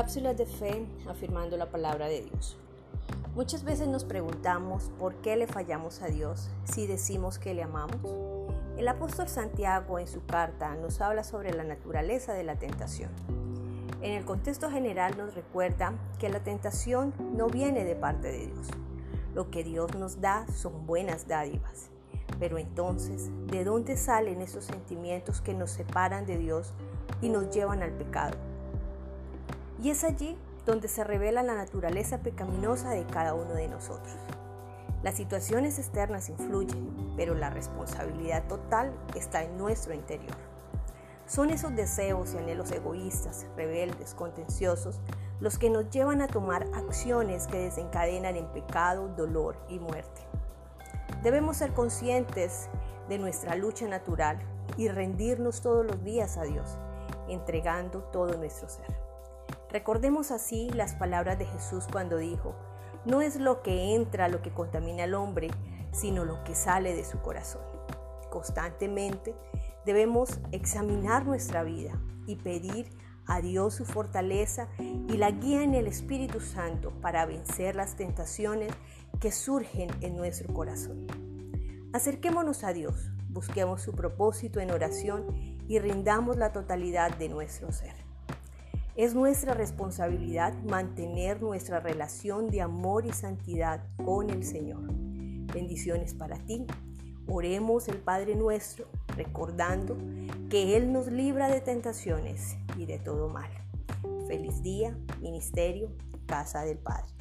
Cápsulas de fe afirmando la palabra de Dios. Muchas veces nos preguntamos por qué le fallamos a Dios si decimos que le amamos. El apóstol Santiago en su carta nos habla sobre la naturaleza de la tentación. En el contexto general nos recuerda que la tentación no viene de parte de Dios. Lo que Dios nos da son buenas dádivas. Pero entonces, ¿de dónde salen esos sentimientos que nos separan de Dios y nos llevan al pecado? Y es allí donde se revela la naturaleza pecaminosa de cada uno de nosotros. Las situaciones externas influyen, pero la responsabilidad total está en nuestro interior. Son esos deseos y anhelos egoístas, rebeldes, contenciosos, los que nos llevan a tomar acciones que desencadenan en pecado, dolor y muerte. Debemos ser conscientes de nuestra lucha natural y rendirnos todos los días a Dios, entregando todo nuestro ser. Recordemos así las palabras de Jesús cuando dijo, no es lo que entra lo que contamina al hombre, sino lo que sale de su corazón. Constantemente debemos examinar nuestra vida y pedir a Dios su fortaleza y la guía en el Espíritu Santo para vencer las tentaciones que surgen en nuestro corazón. Acerquémonos a Dios, busquemos su propósito en oración y rindamos la totalidad de nuestro ser. Es nuestra responsabilidad mantener nuestra relación de amor y santidad con el Señor. Bendiciones para ti. Oremos el Padre nuestro, recordando que Él nos libra de tentaciones y de todo mal. Feliz día, Ministerio, Casa del Padre.